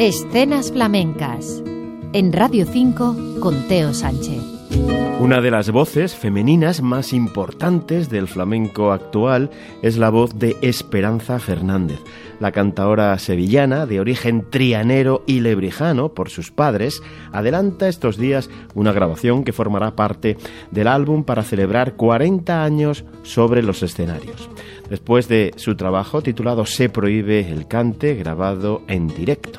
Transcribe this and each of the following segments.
Escenas flamencas. En Radio 5 con Teo Sánchez. Una de las voces femeninas más importantes del flamenco actual es la voz de Esperanza Fernández, la cantaora sevillana de origen trianero y lebrijano por sus padres, adelanta estos días una grabación que formará parte del álbum para celebrar 40 años sobre los escenarios. Después de su trabajo titulado Se prohíbe el cante, grabado en directo.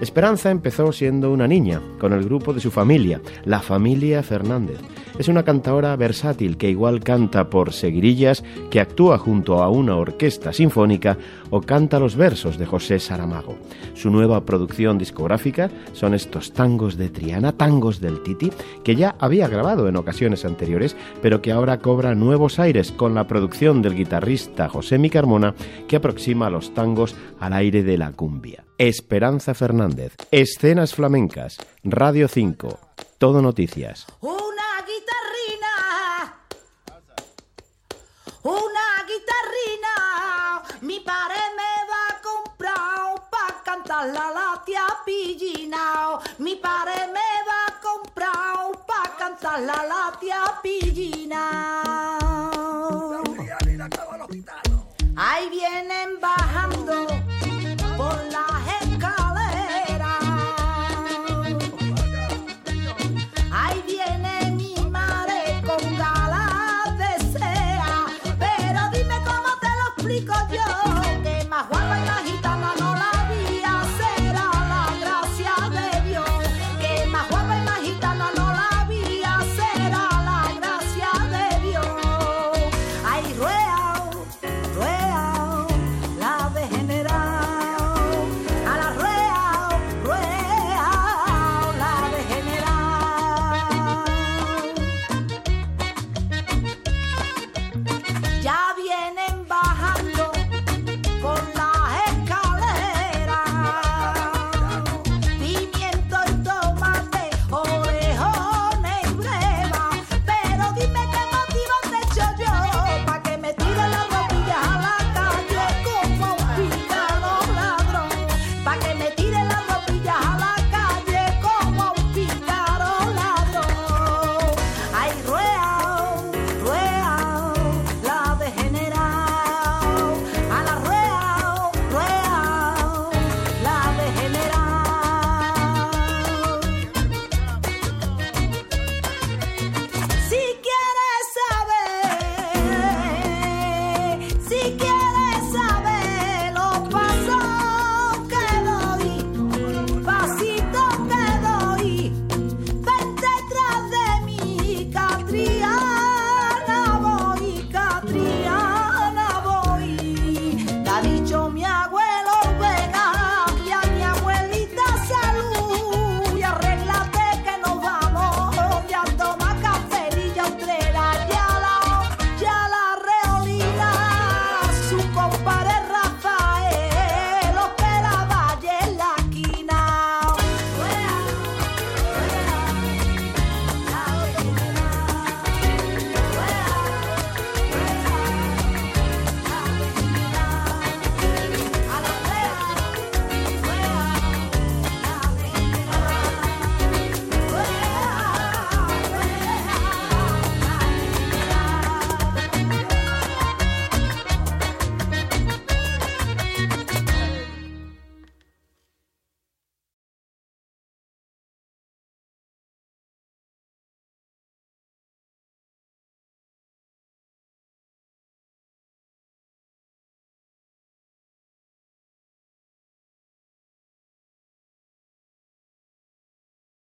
Esperanza empezó siendo una niña, con el grupo de su familia, la familia Fernández. Es una cantadora versátil que igual canta por seguirillas, que actúa junto a una orquesta sinfónica o canta los versos de José Saramago. Su nueva producción discográfica son estos tangos de Triana, tangos del Titi, que ya había grabado en ocasiones anteriores, pero que ahora cobra nuevos aires con la producción del guitarrista José Micarmona, que aproxima los tangos al aire de la cumbia. Esperanza Fernández, Escenas Flamencas, Radio 5, Todo Noticias. La latia pillina. Mi padre me va a comprar para cantar la latia pillina. Ahí vienen